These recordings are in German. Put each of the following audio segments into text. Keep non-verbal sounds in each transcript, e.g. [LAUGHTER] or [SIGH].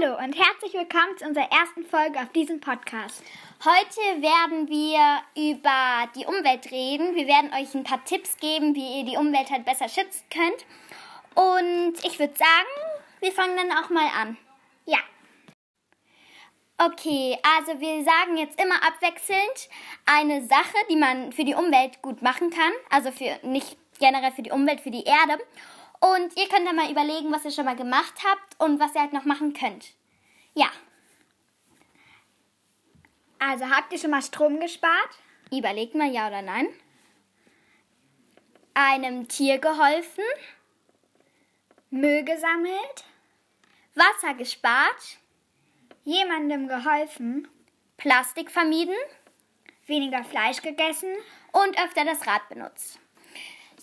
Hallo und herzlich willkommen zu unserer ersten Folge auf diesem Podcast. Heute werden wir über die Umwelt reden. Wir werden euch ein paar Tipps geben, wie ihr die Umwelt halt besser schützen könnt. Und ich würde sagen, wir fangen dann auch mal an. Ja. Okay, also wir sagen jetzt immer abwechselnd eine Sache, die man für die Umwelt gut machen kann. Also für nicht generell für die Umwelt, für die Erde. Und ihr könnt dann mal überlegen, was ihr schon mal gemacht habt und was ihr halt noch machen könnt. Ja. Also habt ihr schon mal Strom gespart? Überlegt mal ja oder nein. Einem Tier geholfen. Müll gesammelt? Wasser gespart. Jemandem geholfen? Plastik vermieden. Weniger Fleisch gegessen? Und öfter das Rad benutzt.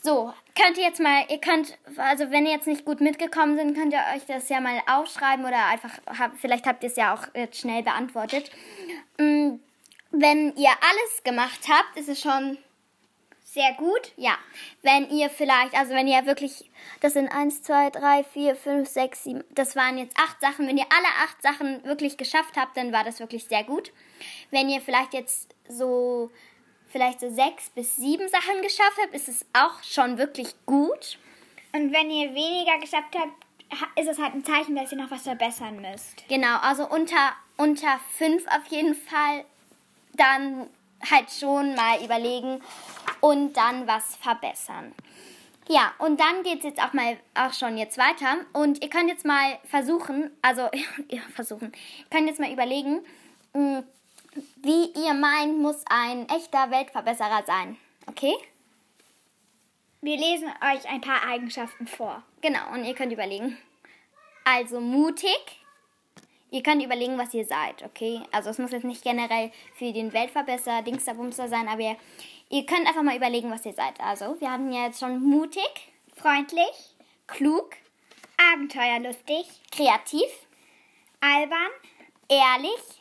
So, könnt ihr jetzt mal, ihr könnt, also wenn ihr jetzt nicht gut mitgekommen sind, könnt ihr euch das ja mal aufschreiben oder einfach, vielleicht habt ihr es ja auch jetzt schnell beantwortet. Mm, wenn ihr alles gemacht habt, ist es schon sehr gut. Ja, wenn ihr vielleicht, also wenn ihr wirklich, das sind 1, 2, 3, 4, 5, 6, 7, das waren jetzt acht Sachen. Wenn ihr alle acht Sachen wirklich geschafft habt, dann war das wirklich sehr gut. Wenn ihr vielleicht jetzt so vielleicht so sechs bis sieben Sachen geschafft habt, ist es auch schon wirklich gut. Und wenn ihr weniger geschafft habt, ist es halt ein Zeichen, dass ihr noch was verbessern müsst. Genau, also unter, unter fünf auf jeden Fall dann halt schon mal überlegen und dann was verbessern. Ja, und dann geht es jetzt auch mal auch schon jetzt weiter. Und ihr könnt jetzt mal versuchen, also [LAUGHS] versuchen, ihr könnt jetzt mal überlegen, hm, wie ihr meint, muss ein echter Weltverbesserer sein. Okay? Wir lesen euch ein paar Eigenschaften vor. Genau, und ihr könnt überlegen. Also mutig. Ihr könnt überlegen, was ihr seid, okay? Also es muss jetzt nicht generell für den Weltverbesserer, Dingsterbumster sein, aber ihr, ihr könnt einfach mal überlegen, was ihr seid. Also, wir haben ja jetzt schon mutig, freundlich, klug, abenteuerlustig, kreativ, albern, ehrlich,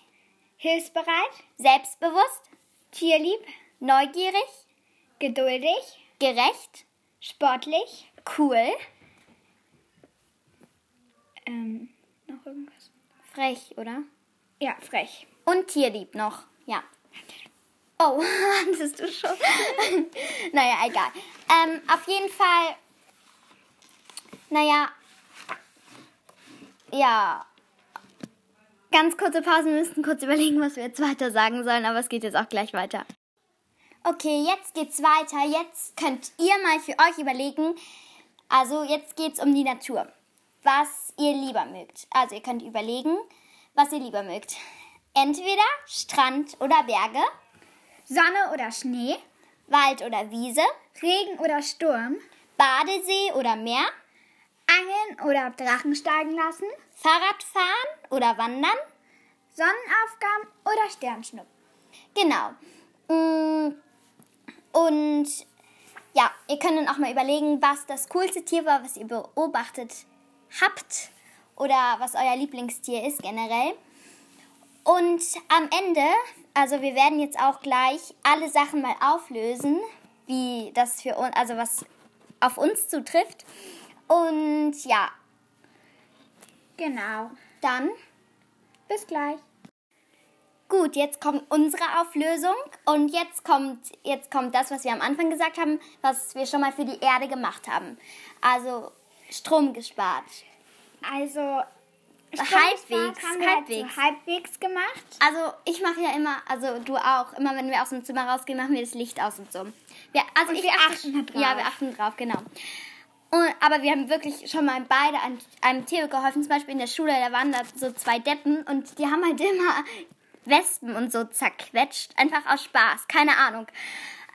hilfsbereit, selbstbewusst, tierlieb, neugierig, geduldig, gerecht, sportlich, cool, ähm, noch irgendwas? Frech, oder? Ja, frech. Und tierlieb noch, ja. Oh, [LAUGHS] hattest du schon? [LAUGHS] naja, egal. Ähm, auf jeden Fall, naja, ja, Ganz kurze Pause, wir müssten kurz [LAUGHS] überlegen, was wir jetzt weiter sagen sollen, aber es geht jetzt auch gleich weiter. Okay, jetzt geht's weiter. Jetzt könnt ihr mal für euch überlegen, also jetzt geht's um die Natur. Was ihr lieber mögt. Also ihr könnt überlegen, was ihr lieber mögt. Entweder Strand oder Berge, Sonne oder Schnee, Wald oder Wiese, Regen oder Sturm, Badesee oder Meer, Angeln oder Drachen steigen lassen, Fahrradfahren oder Wandern, Sonnenaufgang oder Sternschnuppen. Genau. Mm, und ja, ihr könnt dann auch mal überlegen, was das coolste Tier war, was ihr beobachtet habt oder was euer Lieblingstier ist generell. Und am Ende, also wir werden jetzt auch gleich alle Sachen mal auflösen, wie das für uns, also was auf uns zutrifft. Und ja, Genau. Dann bis gleich. Gut, jetzt kommt unsere Auflösung und jetzt kommt, jetzt kommt das, was wir am Anfang gesagt haben, was wir schon mal für die Erde gemacht haben. Also Strom gespart. Also Strom halbwegs, halbwegs. Halt so halbwegs gemacht. Also ich mache ja immer, also du auch, immer wenn wir aus dem Zimmer rausgehen, machen wir das Licht aus und so. Wir, also und wir achten drauf. Ja, wir achten drauf, genau. Und, aber wir haben wirklich schon mal beide einem, einem Theo geholfen, zum Beispiel in der Schule, da waren da so zwei Deppen und die haben halt [LAUGHS] immer Wespen und so zerquetscht, einfach aus Spaß, keine Ahnung.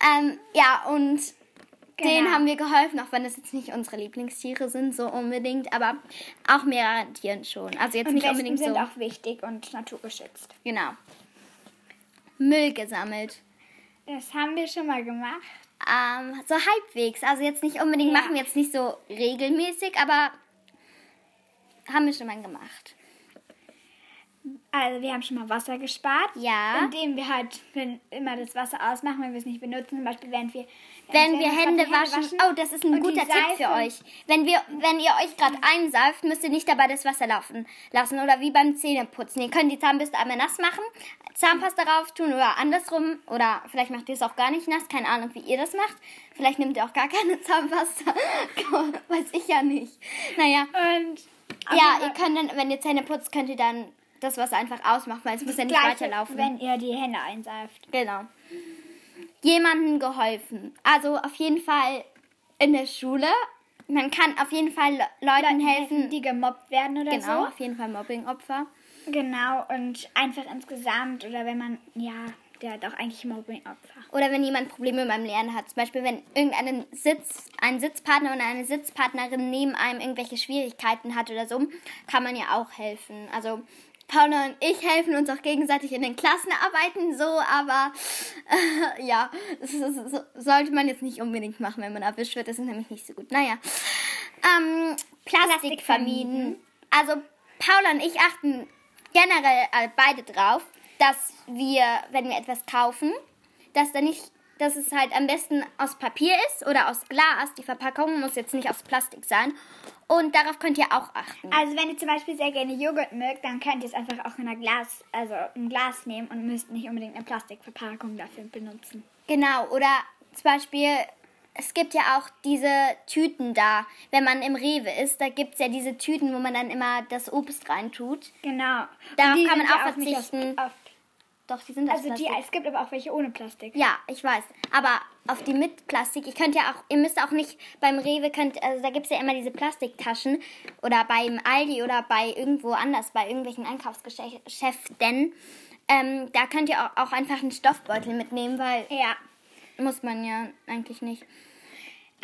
Ähm, ja, und genau. denen haben wir geholfen, auch wenn das jetzt nicht unsere Lieblingstiere sind, so unbedingt, aber auch mehreren Tieren schon. Also jetzt und nicht Wespen unbedingt sind so. auch wichtig und naturgeschützt. Genau. Müll gesammelt. Das haben wir schon mal gemacht. Ähm, so halbwegs. Also jetzt nicht unbedingt, ja. machen wir jetzt nicht so regelmäßig, aber haben wir schon mal gemacht. Also wir haben schon mal Wasser gespart. Ja. Indem wir halt wenn immer das Wasser ausmachen, wenn wir es nicht benutzen. Zum Beispiel während wir... Wenn wir uns Hände die waschen. Oh, das ist ein guter Tipp für euch. Wenn, wir, wenn ihr euch gerade einseift, müsst ihr nicht dabei das Wasser laufen lassen. Oder wie beim Zähneputzen. Ihr könnt die Zahnbürste einmal nass machen, Zahnpasta drauf tun oder andersrum. Oder vielleicht macht ihr es auch gar nicht nass. Keine Ahnung, wie ihr das macht. Vielleicht nehmt ihr auch gar keine Zahnpasta. [LAUGHS] Weiß ich ja nicht. Naja. Und Ja, ihr könnt dann, wenn ihr Zähne putzt, könnt ihr dann das Wasser einfach ausmachen, weil es muss ja nicht Gleiche, weiterlaufen. wenn ihr die Hände einseift. Genau. Jemandem geholfen. Also auf jeden Fall in der Schule. Man kann auf jeden Fall Le Leuten helfen. die gemobbt werden oder Genau, so. auf jeden Fall Mobbingopfer. Genau, und einfach insgesamt, oder wenn man, ja, der hat auch eigentlich Mobbing-Opfer. Oder wenn jemand Probleme beim Lernen hat. Zum Beispiel, wenn irgendein Sitz, ein Sitzpartner oder eine Sitzpartnerin neben einem irgendwelche Schwierigkeiten hat oder so, kann man ja auch helfen. Also Paula und ich helfen uns auch gegenseitig in den Klassenarbeiten so, aber äh, ja, das, das, ist- sollte man jetzt nicht unbedingt machen, wenn man erwischt wird. Das ist nämlich nicht so gut. Naja. Ähm, Plastik vermieden. Also Paula und ich achten generell äh, beide drauf, dass wir, wenn wir etwas kaufen, dass da nicht, dass es halt am besten aus Papier ist oder aus Glas. Die Verpackung muss jetzt nicht aus Plastik sein. Und darauf könnt ihr auch achten. Also wenn ihr zum Beispiel sehr gerne Joghurt mögt, dann könnt ihr es einfach auch in einer Glas, also ein Glas nehmen und müsst nicht unbedingt eine Plastikverpackung dafür benutzen. Genau, oder zum Beispiel, es gibt ja auch diese Tüten da, wenn man im Rewe ist, da gibt es ja diese Tüten, wo man dann immer das Obst reintut. Genau. Darauf kann man auch verzichten. Auf, auf, Doch, die sind aus also die, Plastik. es gibt aber auch welche ohne Plastik. Ja, ich weiß. Aber auf die mit Plastik, ihr könnt ja auch, ihr müsst auch nicht beim Rewe, könnt, also da gibt es ja immer diese Plastiktaschen oder beim Aldi oder bei irgendwo anders, bei irgendwelchen Einkaufsgeschäften. Ähm, da könnt ihr auch, auch einfach einen Stoffbeutel mitnehmen, weil Ja. muss man ja eigentlich nicht.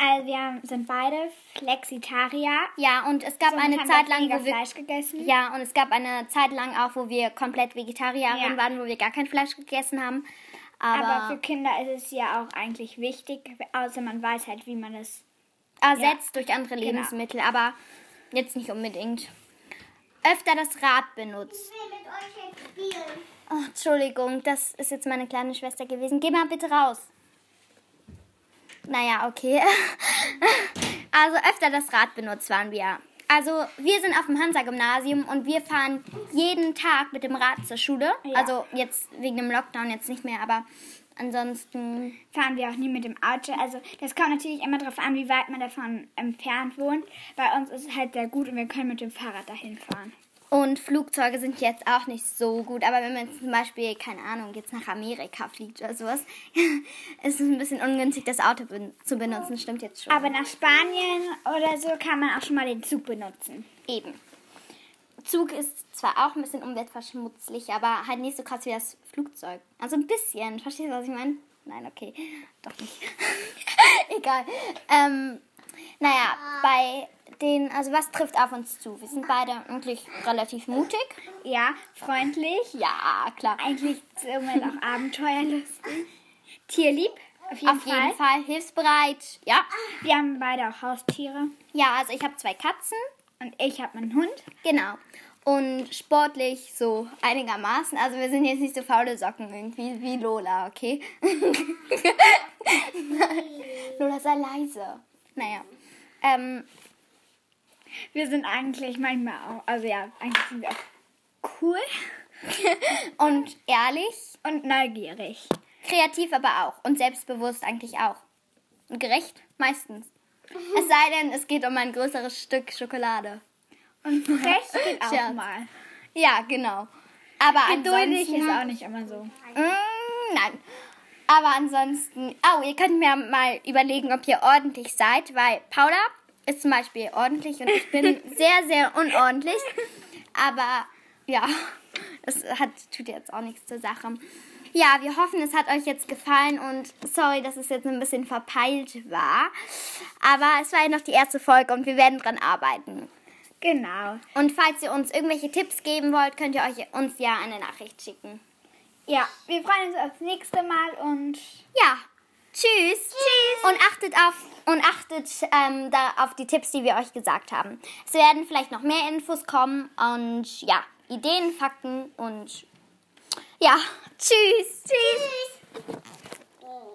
Also wir sind beide Flexitarier. Ja, und es gab Somit eine Zeit lang, wo wir Fleisch gegessen. ja, und es gab eine Zeit lang auch, wo wir komplett Vegetarierin Ja. waren, wo wir gar kein Fleisch gegessen haben. Aber, Aber für Kinder ist es ja auch eigentlich wichtig, außer man weiß halt, wie man es. ersetzt durch andere Genau. Lebensmittel, aber jetzt nicht unbedingt. Öfter das Rad benutzt. will mit euch jetzt spielen. Oh, Entschuldigung, das ist jetzt meine kleine Schwester gewesen. Geh mal bitte raus. Naja, okay. [LAUGHS] Also öfter das Rad benutzt waren wir. Also wir sind auf dem Hansa-Gymnasium und wir fahren jeden Tag mit dem Rad zur Schule. Ja. Also jetzt wegen dem Lockdown jetzt nicht mehr, aber ansonsten Fahren wir auch nie mit dem Auto. Also das kommt natürlich immer darauf an, wie weit man davon entfernt wohnt. Bei uns ist es halt sehr gut und wir können mit dem Fahrrad dahin fahren. Und Flugzeuge sind jetzt auch nicht so gut, aber wenn man zum Beispiel, keine Ahnung, jetzt nach Amerika fliegt oder sowas, [LAUGHS] ist es ein bisschen ungünstig, das Auto ben zu benutzen, stimmt jetzt schon. Aber nach Spanien oder so kann man auch schon mal den Zug benutzen. eben. Zug ist zwar auch ein bisschen umweltverschmutzlich, aber halt nicht so krass wie das Flugzeug. Also ein bisschen. Verstehst du, was ich meine? Nein, okay. Doch nicht. [LAUGHS] Egal. Ähm, naja, bei den, also was trifft auf uns zu? Wir sind beide eigentlich relativ mutig. Ja, freundlich. Ja, klar. Eigentlich somit auch abenteuerlustig. Tierlieb, auf jeden Auf Fall. jeden Fall hilfsbereit. Ja. Wir haben beide auch Haustiere. Ja, also ich habe zwei Katzen. Und ich habe einen Hund. Genau. Und sportlich so einigermaßen. Also wir sind jetzt nicht so faule Socken irgendwie wie Lola, okay? [LAUGHS] Lola, sei leise. Naja. Ähm, Wir sind eigentlich manchmal auch, also ja, eigentlich sind wir auch cool [LAUGHS] und ehrlich, und neugierig. kreativ aber auch. Und selbstbewusst eigentlich auch. Und gerecht meistens. Es sei denn, es geht um ein größeres Stück Schokolade. Und frech [LAUGHS] geht auch Scherz. mal. Ja, genau. Aber Geduldig ansonsten... ist auch nicht immer so. Mm, nein. Aber ansonsten, oh, ihr könnt mir mal überlegen, ob ihr ordentlich seid, weil Paula ist zum Beispiel ordentlich und ich bin [LAUGHS] sehr, sehr unordentlich. Aber ja, es hat, tut jetzt auch nichts zur Sache. Ja, wir hoffen, es hat euch jetzt gefallen und sorry, dass es jetzt ein bisschen verpeilt war. Aber es war ja noch die erste Folge und wir werden dran arbeiten. Genau. Und falls ihr uns irgendwelche Tipps geben wollt, könnt ihr euch uns ja eine Nachricht schicken. Ja, wir freuen uns aufs nächste Mal und Ja, tschüss. Tschüss. Und achtet auf und achtet ähm, da auf die Tipps, die wir euch gesagt haben. Es werden vielleicht noch mehr Infos kommen und ja, Ideen, Fakten und ja, tschüss. Tschüss.